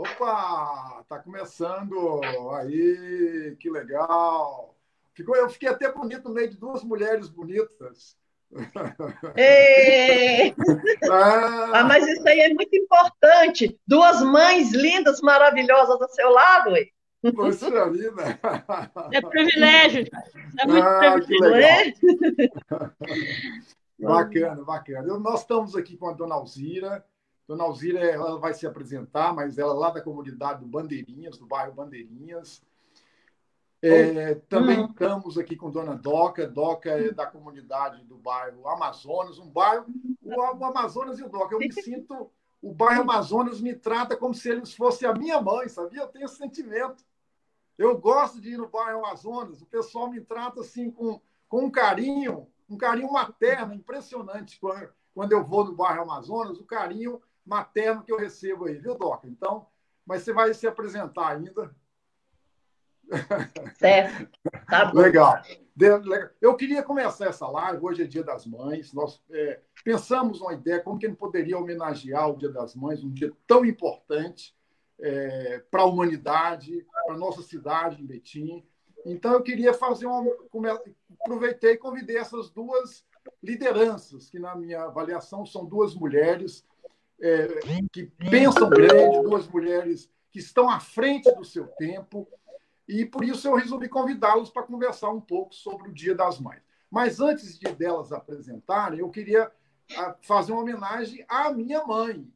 Opa, tá começando aí, que legal. Ficou, eu fiquei até bonito no meio de duas mulheres bonitas. É. Ah. mas isso aí é muito importante. Duas mães lindas, maravilhosas ao seu lado. Ué. Poxa vida! É privilégio. É muito ah, privilégio. bacana, bacana. Nós estamos aqui com a dona Alzira. Dona Alzira ela vai se apresentar, mas ela é lá da comunidade do Bandeirinhas, do bairro Bandeirinhas. É, também hum. estamos aqui com Dona Doca. Doca é da comunidade do bairro Amazonas, um bairro. O, o Amazonas e o Doca. Eu me sinto. O bairro Amazonas me trata como se eles fossem a minha mãe, sabia? Eu tenho esse sentimento. Eu gosto de ir no bairro Amazonas. O pessoal me trata assim com, com um carinho, um carinho materno, impressionante. Quando, quando eu vou no bairro Amazonas, o carinho materno que eu recebo aí, viu, Doca? Então, mas você vai se apresentar ainda. Certo. Tá bom. Legal. Eu queria começar essa live. Hoje é Dia das Mães. Nós é, pensamos uma ideia como que a gente poderia homenagear o Dia das Mães, um dia tão importante é, para a humanidade, para a nossa cidade, em Betim. Então, eu queria fazer uma. Aproveitei e convidei essas duas lideranças, que, na minha avaliação, são duas mulheres é, que pensam grande, duas mulheres que estão à frente do seu tempo, e por isso eu resolvi convidá-los para conversar um pouco sobre o Dia das Mães. Mas antes de delas apresentarem, eu queria ah, fazer uma homenagem à minha mãe.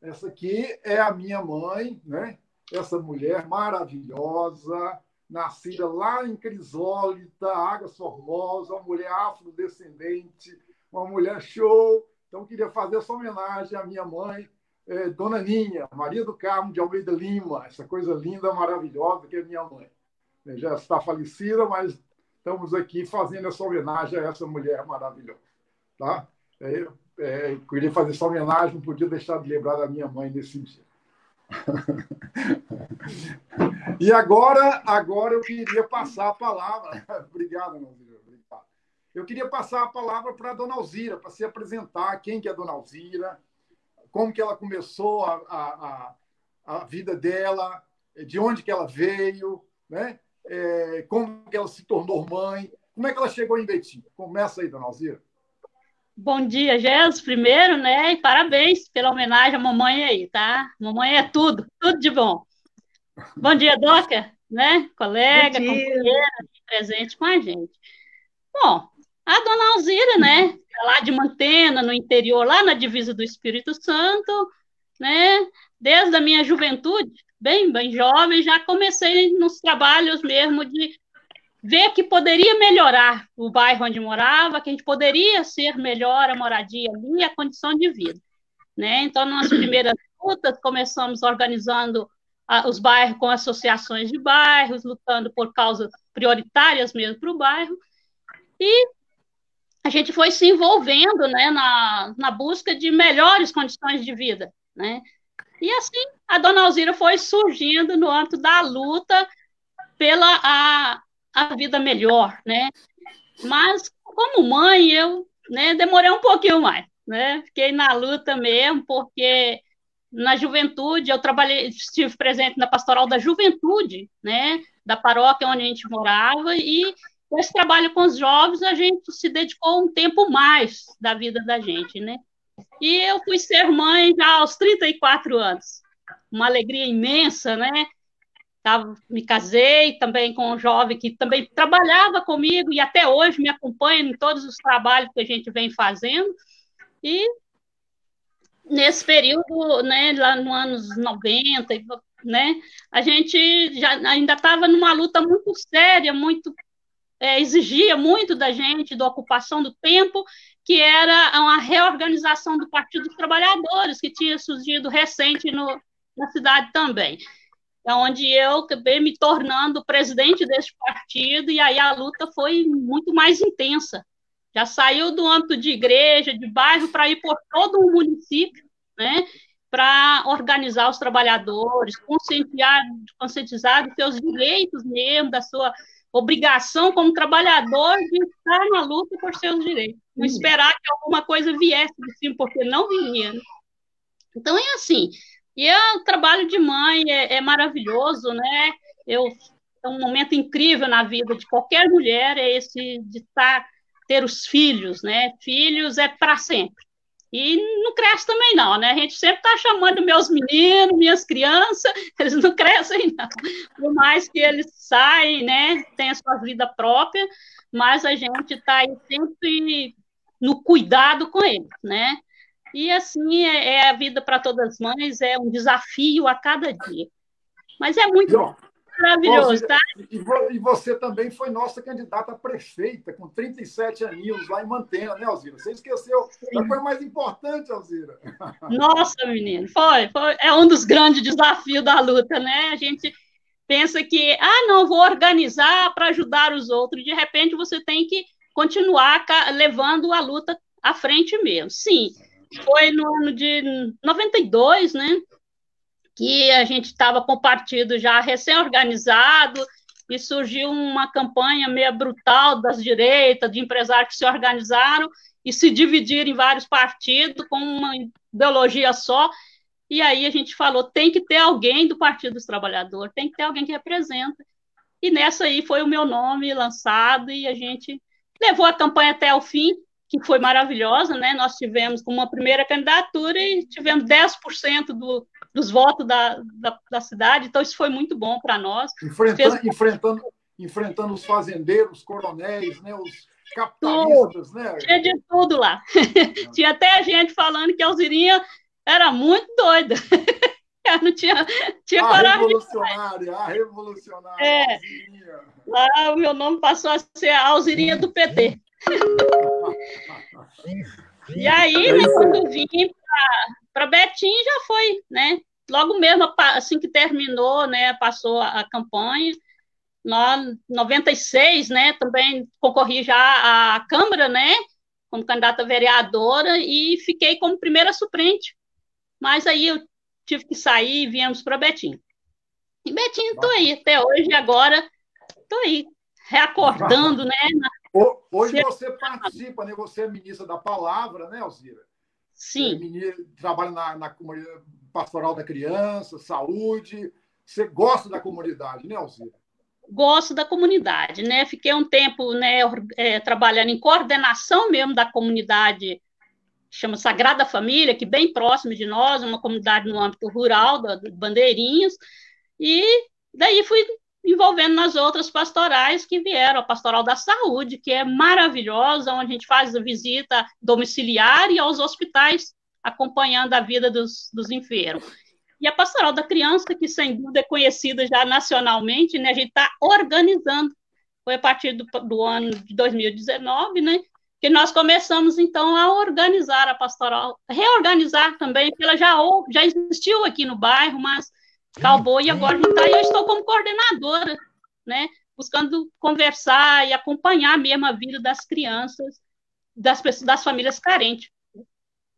Essa aqui é a minha mãe, né? essa mulher maravilhosa, nascida lá em Crisólita, Águas Formosa, uma mulher afrodescendente, uma mulher show, então, queria fazer essa homenagem à minha mãe, é, Dona Ninha, Maria do Carmo de Almeida Lima, essa coisa linda, maravilhosa que é minha mãe. É, já está falecida, mas estamos aqui fazendo essa homenagem a essa mulher maravilhosa. Tá? É, queria fazer essa homenagem, não podia deixar de lembrar da minha mãe nesse dia. e agora, agora eu queria passar a palavra. Obrigado, meu. Eu queria passar a palavra para a dona Alzira, para se apresentar quem que é a dona Alzira, como que ela começou a, a, a, vida dela, de onde que ela veio, né? É, como que ela se tornou mãe, como é que ela chegou em Betim. Começa aí, dona Alzira. Bom dia, Jesus, primeiro, né? E parabéns pela homenagem à mamãe aí, tá? Mamãe é tudo, tudo de bom. Bom dia, Doca, né? Colega, companheira, presente com a gente. Bom, a dona Alzira, né? Lá de Mantena, no interior, lá na divisa do Espírito Santo, né? Desde a minha juventude, bem, bem jovem, já comecei nos trabalhos mesmo de ver que poderia melhorar o bairro onde morava, que a gente poderia ser melhor a moradia ali, a condição de vida, né? Então, nas primeiras lutas, começamos organizando os bairros com associações de bairros, lutando por causas prioritárias mesmo para o bairro, e a gente foi se envolvendo né, na, na busca de melhores condições de vida. Né? E assim, a dona Alzira foi surgindo no âmbito da luta pela a, a vida melhor. Né? Mas, como mãe, eu né, demorei um pouquinho mais. Né? Fiquei na luta mesmo, porque na juventude eu trabalhei, estive presente na pastoral da juventude, né, da paróquia onde a gente morava, e esse trabalho com os jovens, a gente se dedicou um tempo mais da vida da gente, né? E eu fui ser mãe já aos 34 anos. Uma alegria imensa, né? Tava, me casei também com um jovem que também trabalhava comigo e até hoje me acompanha em todos os trabalhos que a gente vem fazendo. E nesse período, né, lá nos anos 90, né, a gente já ainda estava numa luta muito séria, muito é, exigia muito da gente, da ocupação do tempo, que era uma reorganização do Partido dos Trabalhadores, que tinha surgido recente no, na cidade também. É onde eu acabei me tornando presidente desse partido, e aí a luta foi muito mais intensa. Já saiu do âmbito de igreja, de bairro, para ir por todo o município, né? para organizar os trabalhadores, conscientizar, conscientizar dos seus direitos mesmo, da sua obrigação como trabalhador de estar na luta por seus direitos. Não esperar que alguma coisa viesse de cima, porque não viria. Né? Então é assim. E é o trabalho de mãe é, é maravilhoso, né? Eu, é um momento incrível na vida de qualquer mulher, é esse de estar, ter os filhos, né? Filhos é para sempre. E não cresce também, não, né? A gente sempre está chamando meus meninos, minhas crianças, eles não crescem, não. Por mais que eles saem, né? Tem a sua vida própria, mas a gente está aí sempre no cuidado com eles, né? E assim é, é a vida para todas as mães, é um desafio a cada dia. Mas é muito. Maravilhoso, tá? E você também foi nossa candidata a prefeita, com 37 aninhos lá em Mantena, né, Alzira? Você esqueceu da coisa mais importante, Alzira. Nossa, menino, foi, foi. É um dos grandes desafios da luta, né? A gente pensa que, ah, não, vou organizar para ajudar os outros. De repente, você tem que continuar levando a luta à frente mesmo. Sim, foi no ano de 92, né? Que a gente estava com o partido já recém-organizado e surgiu uma campanha meio brutal das direitas, de empresários que se organizaram e se dividiram em vários partidos com uma ideologia só. E aí a gente falou, tem que ter alguém do Partido dos Trabalhadores, tem que ter alguém que representa. E nessa aí foi o meu nome lançado e a gente levou a campanha até o fim que foi maravilhosa, né? Nós tivemos como uma primeira candidatura e tivemos 10% do, dos votos da, da, da, cidade, então isso foi muito bom para nós. Enfrentando, Fez... enfrentando, enfrentando os fazendeiros, coronéis, né? os capitalistas, tudo. né? Tinha de tudo lá. tinha até gente falando que a Alzirinha era muito doida. Ela não tinha, tinha a coragem. Revolucionária, a revolucionária. É. Lá o meu nome passou a ser a Alzirinha do PT. E aí, é né, quando vim para Betim, já foi, né? Logo mesmo, assim que terminou, né, passou a, a campanha, em 96, né, também concorri já à Câmara, né, como candidata vereadora, e fiquei como primeira suplente. Mas aí eu tive que sair e viemos para Betim. E Betim, estou aí até hoje, agora estou aí, reacordando, né, na, Hoje você participa, né? Você é ministra da palavra, né, Alzira? Sim. É ministra, trabalha na, na pastoral da criança, saúde. Você gosta da comunidade, né, Alzira? Gosto da comunidade, né? Fiquei um tempo né, é, trabalhando em coordenação mesmo da comunidade, chama Sagrada Família, que bem próximo de nós, uma comunidade no âmbito rural, de Bandeirinhos, e daí fui envolvendo nas outras pastorais que vieram, a pastoral da saúde, que é maravilhosa, onde a gente faz a visita domiciliar e aos hospitais, acompanhando a vida dos, dos enfermos. E a pastoral da criança, que sem dúvida é conhecida já nacionalmente, né, a gente está organizando, foi a partir do, do ano de 2019, né, que nós começamos, então, a organizar a pastoral, reorganizar também, porque ela já, já existiu aqui no bairro, mas Cowboy, e agora tá, eu estou como coordenadora, né, buscando conversar e acompanhar mesmo a vida das crianças, das, pessoas, das famílias carentes.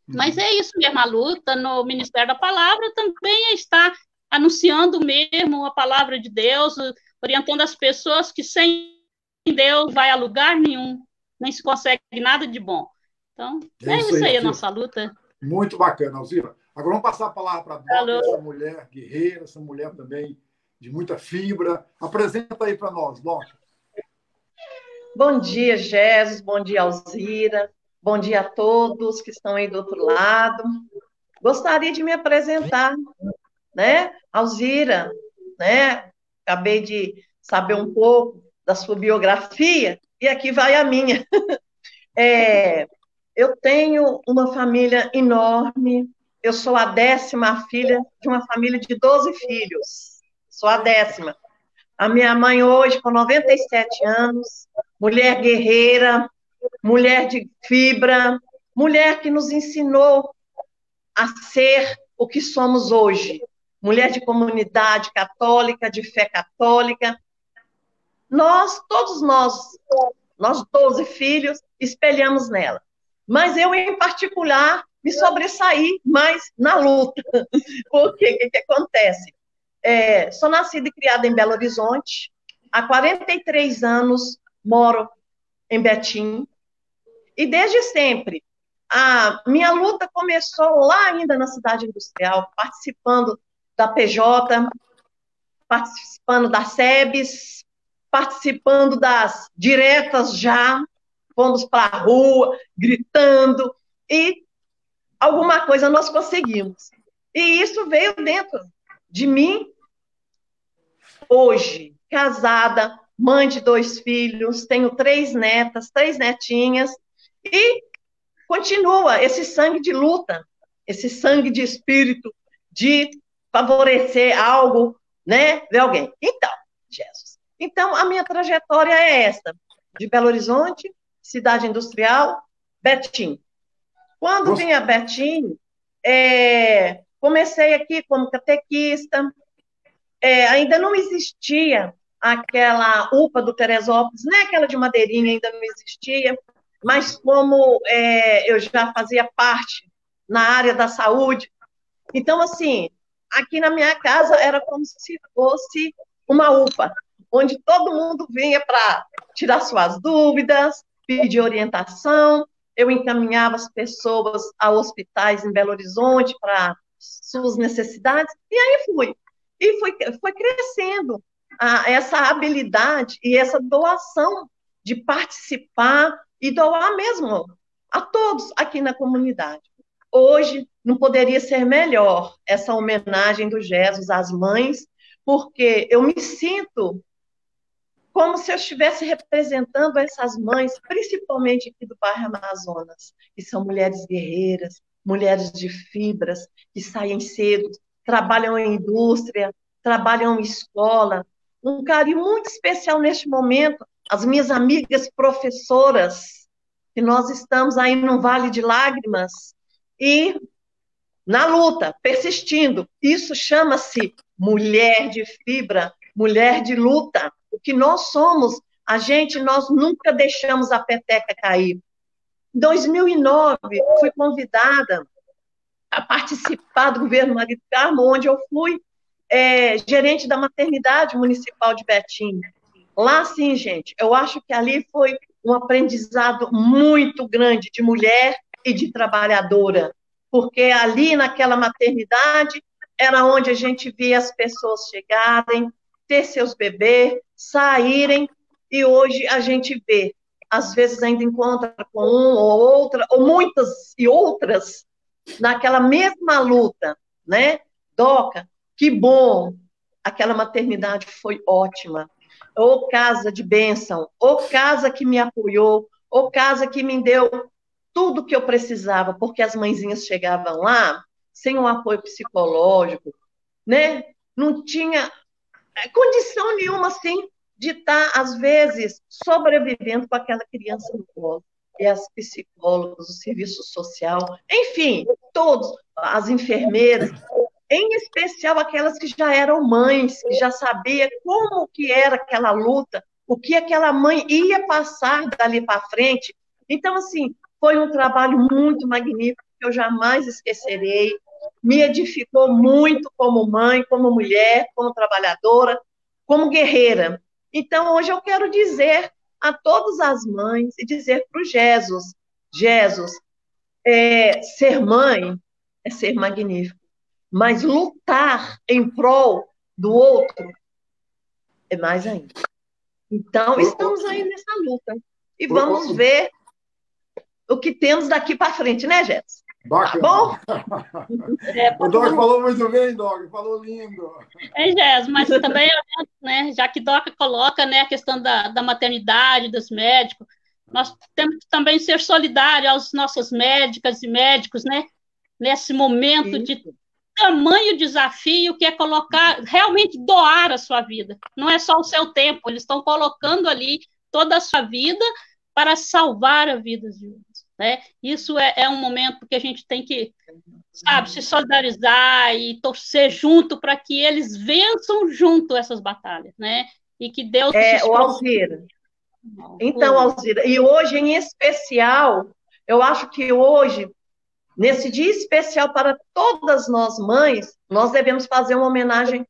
Mas é isso mesmo, a luta no Ministério da Palavra também está anunciando mesmo a palavra de Deus, orientando as pessoas que sem Deus vai a lugar nenhum, nem se consegue nada de bom. Então, é, é isso aí, aí a nossa luta. Muito bacana, Alzira. Agora vamos passar a palavra para a Dora, essa mulher guerreira, essa mulher também de muita fibra. Apresenta aí para nós, Dora. Bom dia, Jesus. Bom dia, Alzira. Bom dia a todos que estão aí do outro lado. Gostaria de me apresentar, né? Alzira, né? Acabei de saber um pouco da sua biografia e aqui vai a minha. É, eu tenho uma família enorme, eu sou a décima filha de uma família de 12 filhos. Sou a décima. A minha mãe hoje, com 97 anos, mulher guerreira, mulher de fibra, mulher que nos ensinou a ser o que somos hoje. Mulher de comunidade católica, de fé católica. Nós, todos nós, nós 12 filhos, espelhamos nela. Mas eu, em particular, me sobressair mais na luta. Porque o que, que, acontece? É, sou nascida e criada em Belo Horizonte, há 43 anos moro em Betim, e desde sempre a minha luta começou lá ainda na cidade industrial, participando da PJ, participando das SEBs, participando das diretas já, fomos para a rua, gritando, e alguma coisa nós conseguimos. E isso veio dentro de mim, hoje, casada, mãe de dois filhos, tenho três netas, três netinhas, e continua esse sangue de luta, esse sangue de espírito, de favorecer algo, né, de alguém. Então, Jesus. Então, a minha trajetória é essa, de Belo Horizonte, cidade industrial, Betim. Quando Nossa. vim a Betim, é, comecei aqui como catequista, é, ainda não existia aquela UPA do Teresópolis, nem aquela de Madeirinha ainda não existia, mas como é, eu já fazia parte na área da saúde, então, assim, aqui na minha casa era como se fosse uma UPA, onde todo mundo vinha para tirar suas dúvidas, pedir orientação, eu encaminhava as pessoas a hospitais em Belo Horizonte para suas necessidades, e aí fui. E foi, foi crescendo a, essa habilidade e essa doação de participar e doar mesmo a todos aqui na comunidade. Hoje não poderia ser melhor essa homenagem do Jesus às mães, porque eu me sinto como se eu estivesse representando essas mães, principalmente aqui do bairro Amazonas, que são mulheres guerreiras, mulheres de fibras, que saem cedo, trabalham em indústria, trabalham em escola. Um carinho muito especial neste momento, as minhas amigas professoras, que nós estamos aí no Vale de Lágrimas e na luta, persistindo. Isso chama-se mulher de fibra, mulher de luta. O que nós somos, a gente, nós nunca deixamos a peteca cair. Em 2009, fui convidada a participar do governo Marido Carmo, onde eu fui é, gerente da maternidade municipal de Betim. Lá, sim, gente, eu acho que ali foi um aprendizado muito grande de mulher e de trabalhadora, porque ali naquela maternidade era onde a gente via as pessoas chegarem, ter seus bebês, saírem, e hoje a gente vê, às vezes ainda encontra com um ou outra, ou muitas e outras, naquela mesma luta, né? Doca, que bom, aquela maternidade foi ótima. Ou casa de bênção, ou casa que me apoiou, ou casa que me deu tudo que eu precisava, porque as mãezinhas chegavam lá sem um apoio psicológico, né? Não tinha condição nenhuma, assim, de estar, às vezes, sobrevivendo com aquela criança no colo. E as psicólogas, o serviço social, enfim, todos, as enfermeiras, em especial aquelas que já eram mães, que já sabiam como que era aquela luta, o que aquela mãe ia passar dali para frente. Então, assim, foi um trabalho muito magnífico que eu jamais esquecerei me edificou muito como mãe, como mulher, como trabalhadora, como guerreira. Então, hoje eu quero dizer a todas as mães e dizer para o Jesus, Jesus, é, ser mãe é ser magnífico, mas lutar em prol do outro é mais ainda. Então, estamos aí nessa luta. E vamos ver o que temos daqui para frente, né, Jéssica? Bacana. Bom? É, o Doc falou muito bem, Doc, falou lindo. É, Jés, mas também, né, já que Doc coloca né, a questão da, da maternidade, dos médicos, nós temos que também ser solidários aos nossos médicas e médicos, né, nesse momento Sim. de tamanho desafio que é colocar, realmente doar a sua vida. Não é só o seu tempo, eles estão colocando ali toda a sua vida para salvar a vida de outros. Né? Isso é, é um momento que a gente tem que, sabe, se solidarizar e torcer junto para que eles vençam junto essas batalhas, né? E que Deus... É, o Alzira. Então, Alzira, e hoje em especial, eu acho que hoje, nesse dia especial para todas nós mães, nós devemos fazer uma homenagem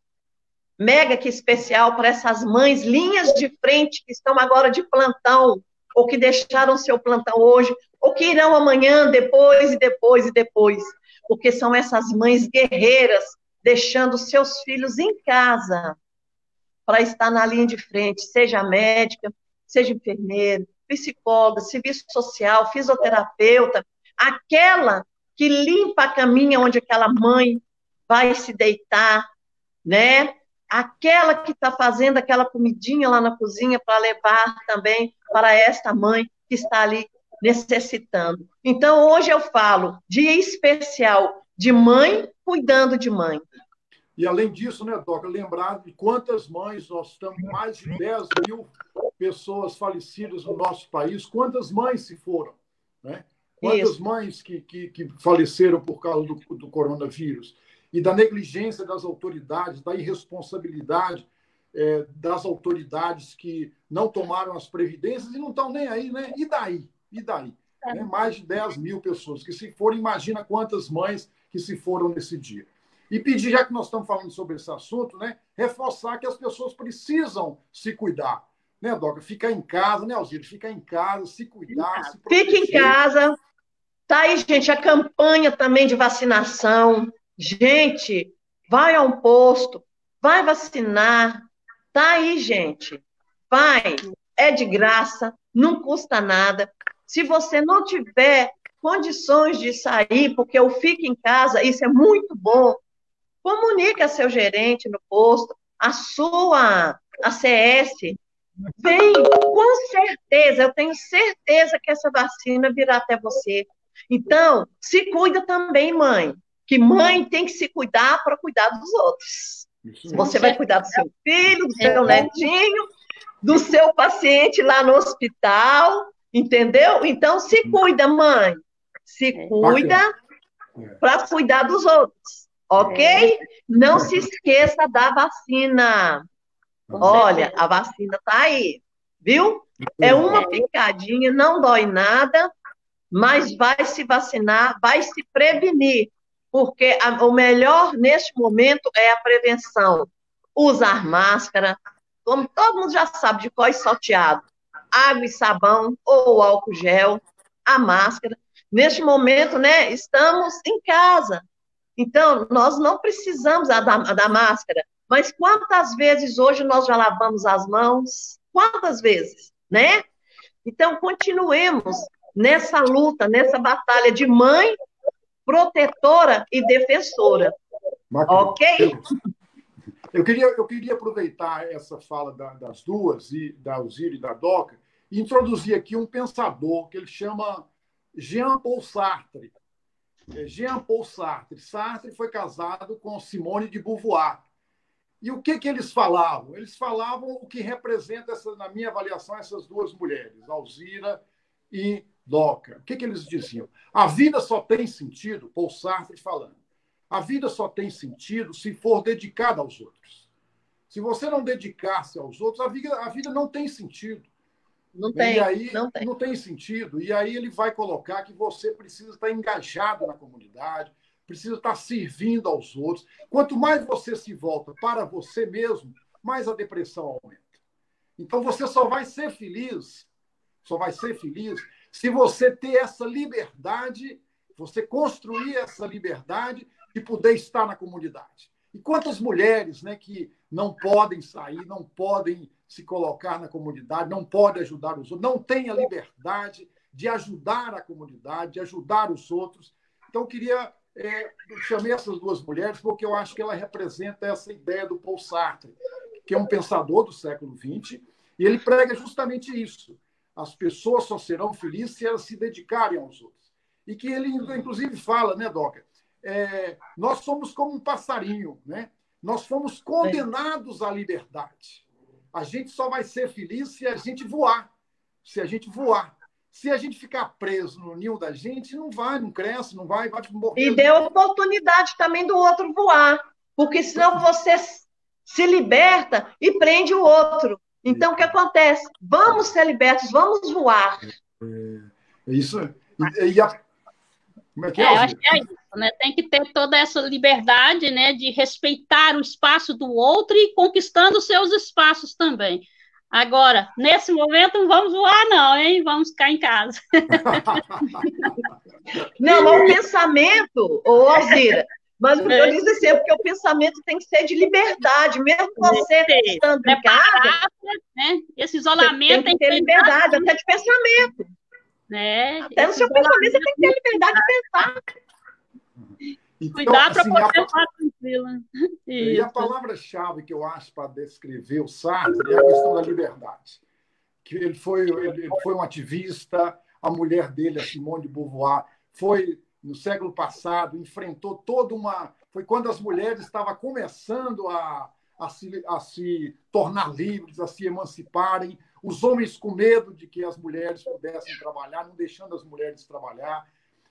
mega que especial para essas mães, linhas de frente que estão agora de plantão, ou que deixaram seu plantão hoje, ou que irão amanhã, depois e depois e depois, porque são essas mães guerreiras deixando seus filhos em casa, para estar na linha de frente, seja médica, seja enfermeiro, psicóloga, serviço social, fisioterapeuta, aquela que limpa a caminha onde aquela mãe vai se deitar, né? Aquela que está fazendo aquela comidinha lá na cozinha para levar também para esta mãe que está ali necessitando. Então, hoje eu falo dia especial de mãe cuidando de mãe. E além disso, né, Doca, lembrar de quantas mães, nós estamos mais de 10 mil pessoas falecidas no nosso país, quantas mães se foram, né? Quantas Isso. mães que, que, que, faleceram por causa do, do coronavírus? E da negligência das autoridades, da irresponsabilidade é, das autoridades que não tomaram as previdências e não estão nem aí, né? E daí? E daí? É. Né? Mais de 10 mil pessoas que se foram, imagina quantas mães que se foram nesse dia. E pedir, já que nós estamos falando sobre esse assunto, né, reforçar que as pessoas precisam se cuidar. Né, Doca? Ficar em casa, né, Alzira? Ficar em casa, se cuidar, se Fique em casa. Tá aí, gente, a campanha também de vacinação. Gente, vai ao posto, vai vacinar. Tá aí, gente. Vai. É de graça, não custa nada. Se você não tiver condições de sair, porque eu fico em casa, isso é muito bom. Comunique a seu gerente no posto, a sua ACS. Vem, com certeza, eu tenho certeza que essa vacina virá até você. Então, se cuida também, mãe. Que mãe tem que se cuidar para cuidar dos outros. Você vai cuidar do seu filho, do seu netinho, do seu paciente lá no hospital, entendeu? Então, se cuida, mãe. Se é. cuida para cuidar dos outros. Ok? É. Não se esqueça da vacina. Olha, a vacina tá aí, viu? É uma picadinha, não dói nada, mas vai se vacinar, vai se prevenir, porque a, o melhor neste momento é a prevenção. Usar máscara, como todo mundo já sabe de qual é salteado, água e sabão ou álcool gel, a máscara. Neste momento, né, estamos em casa, então, nós não precisamos da, da máscara, mas quantas vezes hoje nós já lavamos as mãos? Quantas vezes, né? Então, continuemos nessa luta, nessa batalha de mãe, protetora e defensora. ok? Eu queria, eu queria aproveitar essa fala da, das duas, e da Alzira e da Doca, introduzir aqui um pensador que ele chama Jean Paul Sartre. É, Jean-Paul Sartre. Sartre foi casado com Simone de Beauvoir. E o que, que eles falavam? Eles falavam o que representa, essa, na minha avaliação, essas duas mulheres, Alzira e Doca. O que, que eles diziam? A vida só tem sentido, Paul Sartre falando, a vida só tem sentido se for dedicada aos outros. Se você não dedicar-se aos outros, a vida, a vida não tem sentido. Não tem, e aí, não tem. Não tem sentido. E aí ele vai colocar que você precisa estar engajado na comunidade, precisa estar servindo aos outros. Quanto mais você se volta para você mesmo, mais a depressão aumenta. Então você só vai ser feliz, só vai ser feliz se você ter essa liberdade, você construir essa liberdade de poder estar na comunidade. E quantas mulheres né, que não podem sair, não podem se colocar na comunidade, não pode ajudar os outros, não tem a liberdade de ajudar a comunidade, de ajudar os outros. Então, eu queria. É, chamei essas duas mulheres porque eu acho que ela representa essa ideia do Paul Sartre, que é um pensador do século XX, e ele prega justamente isso. As pessoas só serão felizes se elas se dedicarem aos outros. E que ele, inclusive, fala, né, Doca? É, nós somos como um passarinho, né? Nós fomos condenados à liberdade. A gente só vai ser feliz se a gente voar. Se a gente voar. Se a gente ficar preso no ninho da gente, não vai, não cresce, não vai, vai morrer. E dê oportunidade também do outro voar. Porque senão você se liberta e prende o outro. Então, o que acontece? Vamos ser libertos, vamos voar. É, é isso. E, e a... Como é que é? é eu acho que é isso, né? Tem que ter toda essa liberdade, né, de respeitar o espaço do outro e conquistando seus espaços também. Agora, nesse momento, não vamos voar, não, hein? Vamos ficar em casa. não, o pensamento, ô Alzira, Mas o que eu disse assim, é porque o pensamento tem que ser de liberdade, mesmo você estando em casa. Né? Esse isolamento tem que ter liberdade, até de pensamento. Né? Até no seu pensamento você tem que ter liberdade de pensar. Então, Cuidar para assim, poder a... estar tranquila. E a palavra-chave que eu acho para descrever o Sartre é a questão da liberdade. Que ele foi, ele foi um ativista, a mulher dele, a Simone de Beauvoir, foi no século passado, enfrentou toda uma. Foi quando as mulheres estavam começando a, a, se, a se tornar livres, a se emanciparem, os homens com medo de que as mulheres pudessem trabalhar, não deixando as mulheres trabalhar.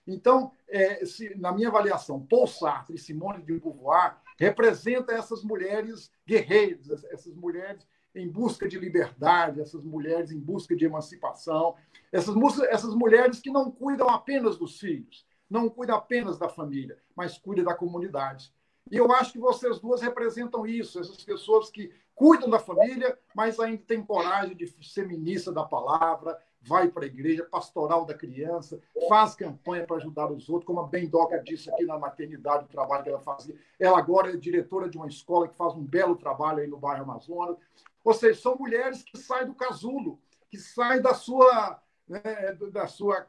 Então, é, se, na minha avaliação, Paul Sartre e Simone de Beauvoir representam essas mulheres guerreiras, essas mulheres em busca de liberdade, essas mulheres em busca de emancipação, essas, essas mulheres que não cuidam apenas dos filhos, não cuida apenas da família, mas cuida da comunidade. E eu acho que vocês duas representam isso, essas pessoas que cuidam da família, mas ainda têm coragem de ser ministra da palavra, vai para a igreja, pastoral da criança, faz campanha para ajudar os outros, como a Bendoca disse aqui na maternidade, o trabalho que ela fazia. Ela agora é diretora de uma escola que faz um belo trabalho aí no bairro Amazonas. Ou seja, são mulheres que saem do casulo, que saem da sua, né, da sua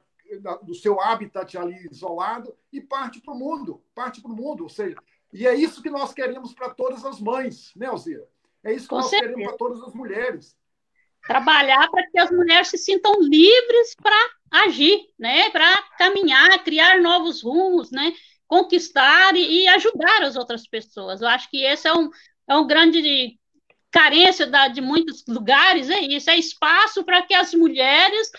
do seu habitat ali isolado e parte para o mundo, parte para o mundo, ou seja, e é isso que nós queremos para todas as mães, né, Alzira? É isso que Com nós certeza. queremos para todas as mulheres. Trabalhar para que as mulheres se sintam livres para agir, né? Para caminhar, criar novos rumos, né? Conquistar e, e, ajudar as outras pessoas. Eu acho que esse é um, é um grande carência da, de muitos lugares, é isso, é espaço para que as mulheres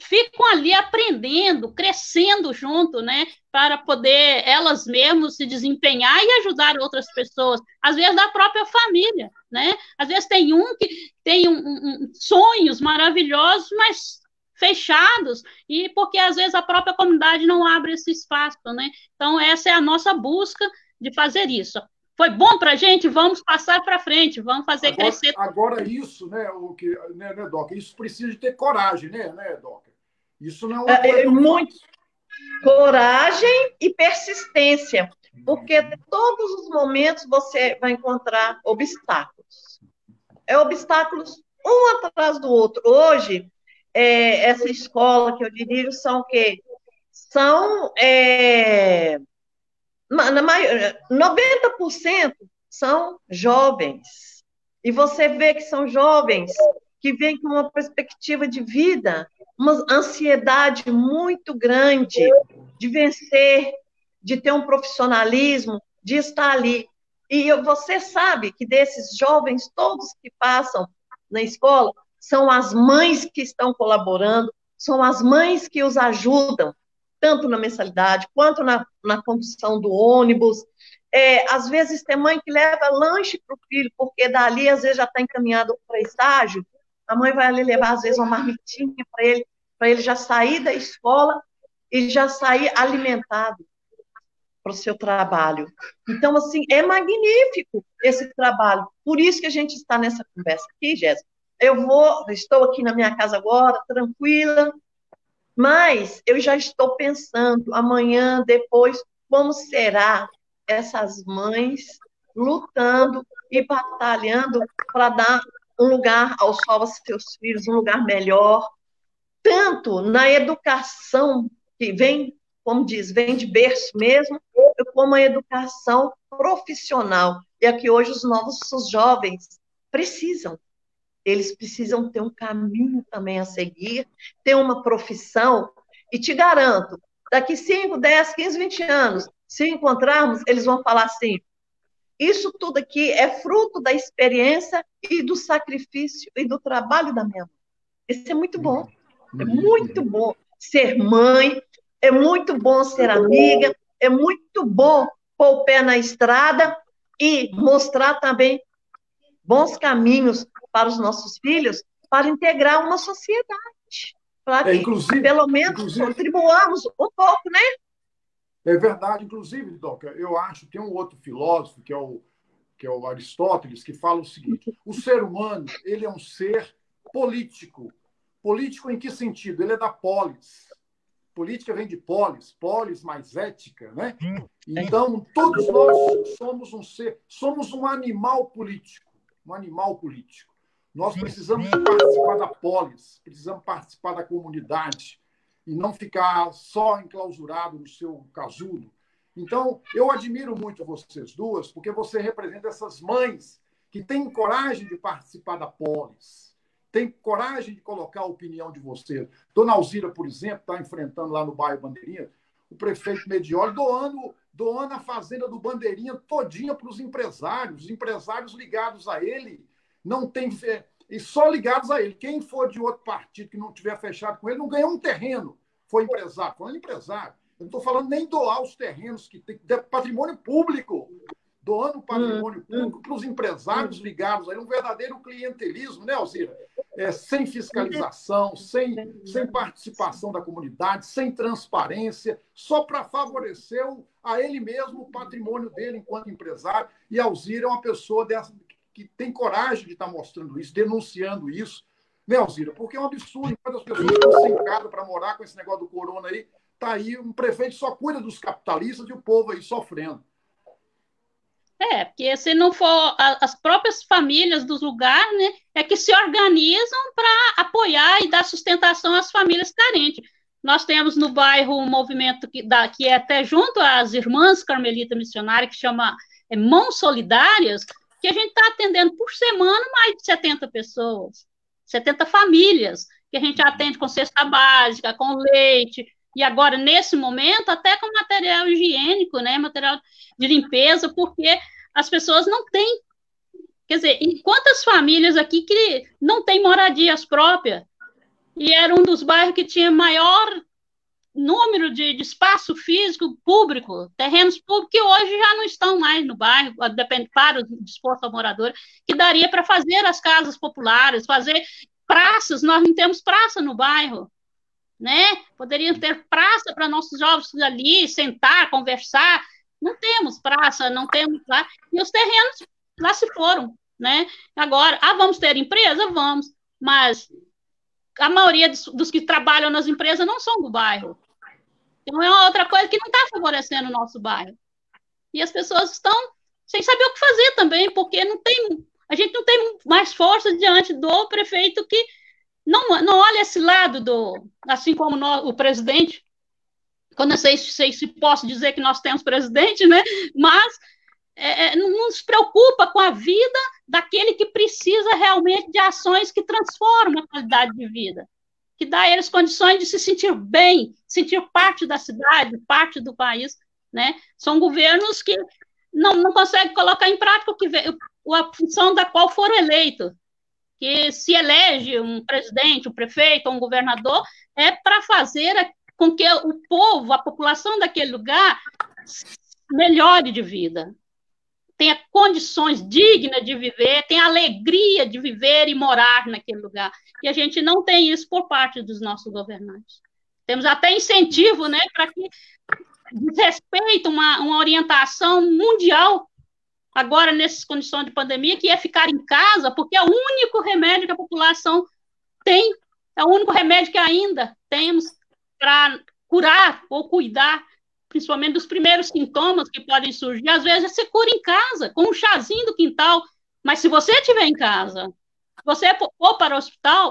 ficam ali aprendendo, crescendo junto, né, para poder elas mesmas se desempenhar e ajudar outras pessoas, às vezes da própria família, né? Às vezes tem um que tem um, um, sonhos maravilhosos, mas fechados e porque às vezes a própria comunidade não abre esse espaço, né? Então essa é a nossa busca de fazer isso. Foi bom para a gente, vamos passar para frente, vamos fazer agora, crescer. Agora isso, né, o que, né, né, Doc? Isso precisa de ter coragem, né, né, Doc? Isso não é, é, é muito coragem e persistência, porque todos os momentos você vai encontrar obstáculos. É obstáculos um atrás do outro. Hoje, é, essa escola que eu dirijo são o quê? São é, na maior, 90% são jovens. E você vê que são jovens que vêm com uma perspectiva de vida uma ansiedade muito grande de vencer, de ter um profissionalismo, de estar ali. E você sabe que desses jovens todos que passam na escola são as mães que estão colaborando, são as mães que os ajudam, tanto na mensalidade quanto na, na condução do ônibus. É, às vezes tem mãe que leva lanche para o filho, porque dali às vezes já está encaminhado para estágio, a mãe vai ali levar, às vezes, uma marmitinha para ele, para ele já sair da escola e já sair alimentado para o seu trabalho. Então, assim, é magnífico esse trabalho. Por isso que a gente está nessa conversa aqui, Jéssica. Eu vou, estou aqui na minha casa agora, tranquila, mas eu já estou pensando amanhã, depois, como será essas mães lutando e batalhando para dar um lugar ao sol aos seus filhos, um lugar melhor, tanto na educação que vem, como diz, vem de berço mesmo, como a educação profissional. E é hoje os novos os jovens precisam. Eles precisam ter um caminho também a seguir, ter uma profissão. E te garanto, daqui 5, 10, 15, 20 anos, se encontrarmos, eles vão falar assim: isso tudo aqui é fruto da experiência e do sacrifício e do trabalho da minha mãe. Isso é muito bom. É muito bom ser mãe, é muito bom ser amiga, é muito bom pôr o pé na estrada e mostrar também bons caminhos para os nossos filhos para integrar uma sociedade. Para é, que, pelo menos, contribuamos um pouco, né? É verdade, inclusive, Doca, eu acho que tem um outro filósofo, que é o, que é o Aristóteles, que fala o seguinte: o ser humano ele é um ser político. Político em que sentido? Ele é da polis. Política vem de polis, polis mais ética, né? Então, todos nós somos um ser, somos um animal político, um animal político. Nós precisamos participar da polis, precisamos participar da comunidade e não ficar só enclausurado no seu casulo. Então, eu admiro muito vocês duas, porque você representa essas mães que têm coragem de participar da polis, têm coragem de colocar a opinião de vocês. Dona Alzira, por exemplo, está enfrentando lá no bairro Bandeirinha o prefeito Medioli doando, doando a fazenda do Bandeirinha todinha para os empresários, os empresários ligados a ele não tem e só ligados a ele. Quem for de outro partido que não tiver fechado com ele não ganhou um terreno. Foi empresário, falando empresário. Eu não estou falando nem doar os terrenos que tem patrimônio público, doando patrimônio hum, hum. público para os empresários ligados a ele, um verdadeiro clientelismo, né, Alzira? É, sem fiscalização, sem, sem participação da comunidade, sem transparência, só para favorecer a ele mesmo o patrimônio dele enquanto empresário. E Alzira é uma pessoa dessa, que tem coragem de estar tá mostrando isso, denunciando isso, né, Alzira? Porque é um absurdo, enquanto as pessoas estão sem casa para morar com esse negócio do corona aí, tá aí um prefeito só cuida dos capitalistas e o povo aí sofrendo. É, porque se não for as próprias famílias dos lugares, né, é que se organizam para apoiar e dar sustentação às famílias carentes. Nós temos no bairro um movimento que, da, que é até junto às irmãs carmelitas missionárias, que chama é, Mãos Solidárias, que a gente está atendendo por semana mais de 70 pessoas, 70 famílias, que a gente atende com cesta básica, com leite, e agora, nesse momento, até com material higiênico, né, material de limpeza, porque as pessoas não têm. Quer dizer, quantas famílias aqui que não têm moradias próprias? E era um dos bairros que tinha maior número de, de, espaço físico público, terrenos públicos, que hoje já não estão mais no bairro, depende para o disposto ao morador, que daria para fazer as casas populares, fazer praças, nós não temos praça no bairro, né? Poderiam ter praça para nossos jovens ali, sentar, conversar, não temos praça, não temos lá, e os terrenos lá se foram, né? Agora, ah, vamos ter empresa? Vamos, mas a maioria dos, dos que trabalham nas empresas não são do bairro, então, é uma outra coisa que não está favorecendo o nosso bairro. E as pessoas estão sem saber o que fazer também, porque não tem, a gente não tem mais força diante do prefeito que não, não olha esse lado do, assim como o presidente, quando eu sei, sei se posso dizer que nós temos presidente, né? Mas é, é não se preocupa com a vida daquele que precisa realmente de ações que transformam a qualidade de vida que dá a eles condições de se sentir bem, sentir parte da cidade, parte do país, né? São governos que não, não conseguem colocar em prática o que a função da qual foram eleitos. Que se elege um presidente, um prefeito, um governador, é para fazer com que o povo, a população daquele lugar, melhore de vida, tenha condições dignas de viver, tenha alegria de viver e morar naquele lugar. E a gente não tem isso por parte dos nossos governantes. Temos até incentivo né, para que desrespeito uma, uma orientação mundial agora nessas condições de pandemia, que é ficar em casa, porque é o único remédio que a população tem, é o único remédio que ainda temos para curar ou cuidar principalmente dos primeiros sintomas que podem surgir, às vezes você cura em casa, com um chazinho do quintal, mas se você estiver em casa, você for para o hospital,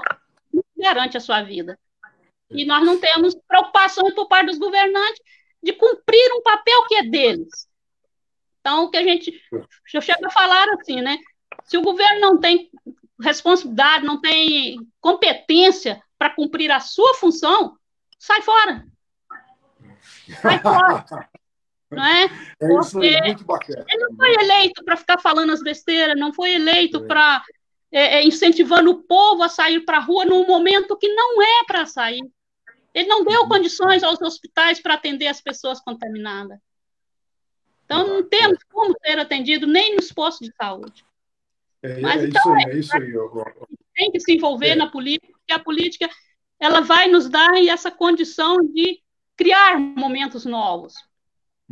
não garante a sua vida. E nós não temos preocupação por parte dos governantes de cumprir um papel que é deles. Então, o que a gente. Eu chego a falar assim, né? Se o governo não tem responsabilidade, não tem competência para cumprir a sua função, sai fora. Não é? É isso aí, muito bacana. Ele não foi eleito para ficar falando as besteiras, não foi eleito é. para é, é, incentivando o povo a sair para a rua num momento que não é para sair. Ele não deu uhum. condições aos hospitais para atender as pessoas contaminadas. Então, não temos como ser atendido nem nos postos de saúde. É, Mas, é então, isso aí, é isso aí. Eu... Tem que se envolver é. na política, porque a política ela vai nos dar essa condição de criar momentos novos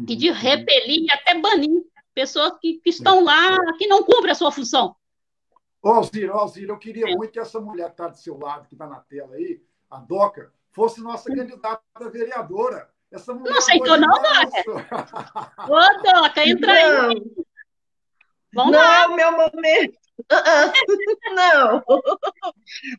e de uhum. repelir e até banir pessoas que, que estão lá, que não cumprem a sua função. Ô, Alzira, Alzira, eu queria muito que essa mulher que está do seu lado, que está na tela aí, a Doca, fosse nossa candidata a vereadora. Essa mulher não aceitou, não, Doca? Ô, Doca, entra aí. Vamos não lá. meu momento. Não.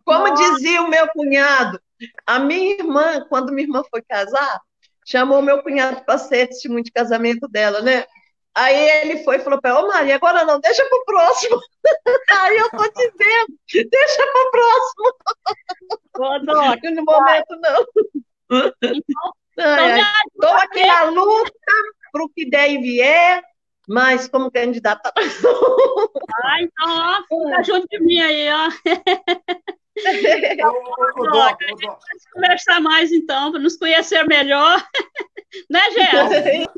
Como dizia o meu cunhado, a minha irmã, quando minha irmã foi casar, chamou meu cunhado para ser testemunho de casamento dela, né? Aí ele foi e falou para ela, ô Maria, agora não, deixa para o próximo. Aí eu tô dizendo, deixa para o próximo. Ô, Doc, no momento não. Estou aqui na luta para o que der e vier, mas como candidata. Ah, então, ó, fica junto de mim aí, ó. A gente pode conversar mais então, para nos conhecer melhor. né, Jéssica?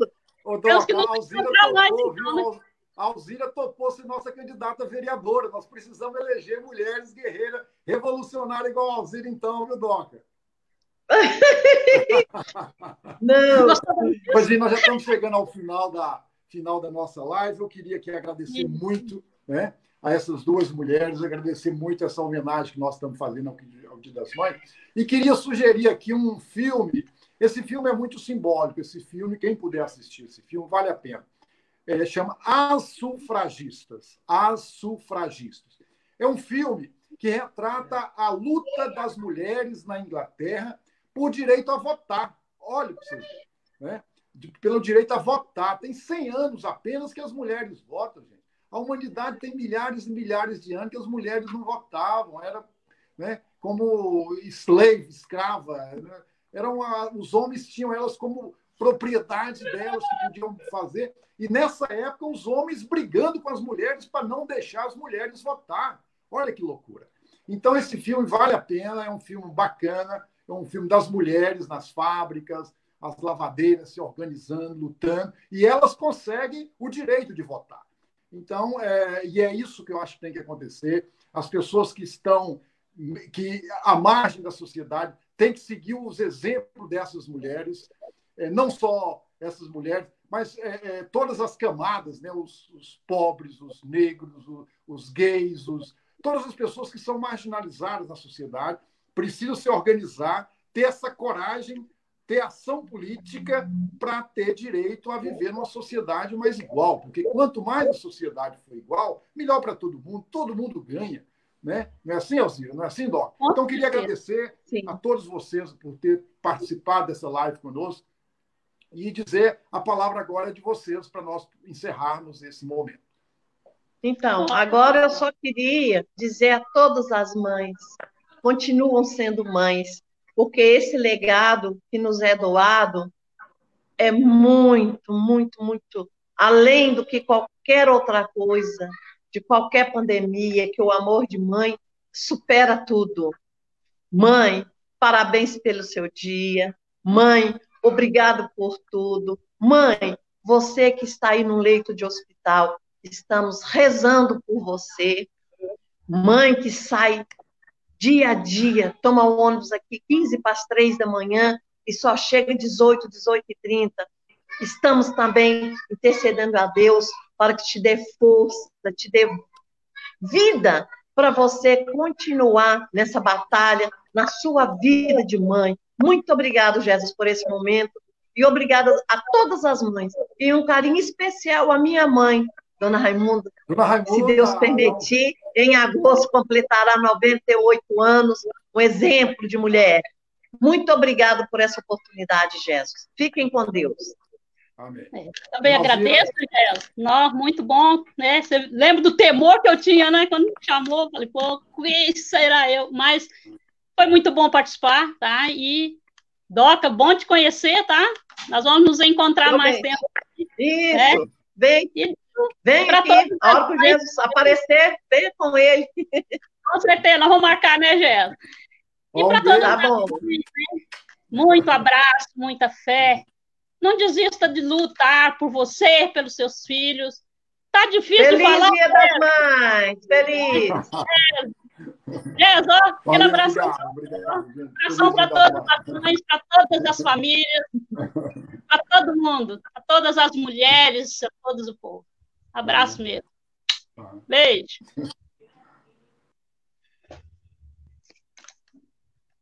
Ô, Doc, a Alzira topou, mais, então, né? A Alzira topou ser nossa candidata vereadora. Nós precisamos eleger mulheres guerreiras revolucionárias igual a Alzira, então, viu, Doca? Não. Pois nós já estamos chegando ao final da, final da nossa live. Eu queria aqui agradecer muito né, a essas duas mulheres, agradecer muito essa homenagem que nós estamos fazendo ao Dia das Mães. E queria sugerir aqui um filme. Esse filme é muito simbólico. Esse filme, quem puder assistir esse filme, vale a pena. É, chama As Sufragistas. As Sufragistas. É um filme que retrata a luta das mulheres na Inglaterra por direito a votar. Olha para vocês né? Pelo direito a votar. Tem 100 anos apenas que as mulheres votam, gente. A humanidade tem milhares e milhares de anos que as mulheres não votavam. Era né, como slave, escrava. Né? Eram a, os homens tinham elas como propriedade delas que podiam fazer. E nessa época, os homens brigando com as mulheres para não deixar as mulheres votar. Olha que loucura. Então, esse filme vale a pena, é um filme bacana, é um filme das mulheres nas fábricas, as lavadeiras se organizando, lutando, e elas conseguem o direito de votar. Então, é, e é isso que eu acho que tem que acontecer. As pessoas que estão que à margem da sociedade têm que seguir os exemplos dessas mulheres, é, não só essas mulheres, mas é, é todas as camadas, né? os, os pobres, os negros, os, os gays, os, todas as pessoas que são marginalizadas na sociedade precisam se organizar, ter essa coragem ter ação política para ter direito a viver numa sociedade mais igual. Porque quanto mais a sociedade for igual, melhor para todo mundo, todo mundo ganha. Né? Não é assim, Alzira? Não é assim, Doc? Então, queria agradecer Sim. a todos vocês por ter participado dessa live conosco e dizer a palavra agora de vocês para nós encerrarmos esse momento. Então, agora eu só queria dizer a todas as mães, continuam sendo mães, porque esse legado que nos é doado é muito, muito, muito além do que qualquer outra coisa, de qualquer pandemia, que o amor de mãe supera tudo. Mãe, parabéns pelo seu dia. Mãe, obrigado por tudo. Mãe, você que está aí no leito de hospital, estamos rezando por você. Mãe que sai dia a dia, toma o ônibus aqui 15 para as 3 da manhã e só chega 18, 18 e 30. Estamos também intercedendo a Deus para que te dê força, te dê vida para você continuar nessa batalha, na sua vida de mãe. Muito obrigado, Jesus, por esse momento. E obrigada a todas as mães. E um carinho especial à minha mãe, Dona Raimunda, Dona Raimunda se Deus permitir, em agosto completará 98 anos, um exemplo de mulher. Muito obrigado por essa oportunidade, Jesus. Fiquem com Deus. Amém. É, também Nós agradeço, Jesus. Não, muito bom, né? Você lembra do temor que eu tinha, né? Quando me chamou, falei, pô, quem será eu? Mas foi muito bom participar, tá? E Doca, bom te conhecer, tá? Nós vamos nos encontrar mais bem. tempo. Isso. Né? Vem. E Vem aqui, a hora que Jesus aparecer, venha com ele. Com certeza, nós vamos marcar, né, Gé? E para todos tá bom. muito abraço, muita fé. Não desista de lutar por você, pelos seus filhos. Tá difícil Feliz falar. Feliz Dia das Mães! Feliz! É, ó, aquele abraço. Abração para todas as mães, para todas as famílias, para todo mundo, para todas as mulheres, a todos o povo. Abraço mesmo. Beijo.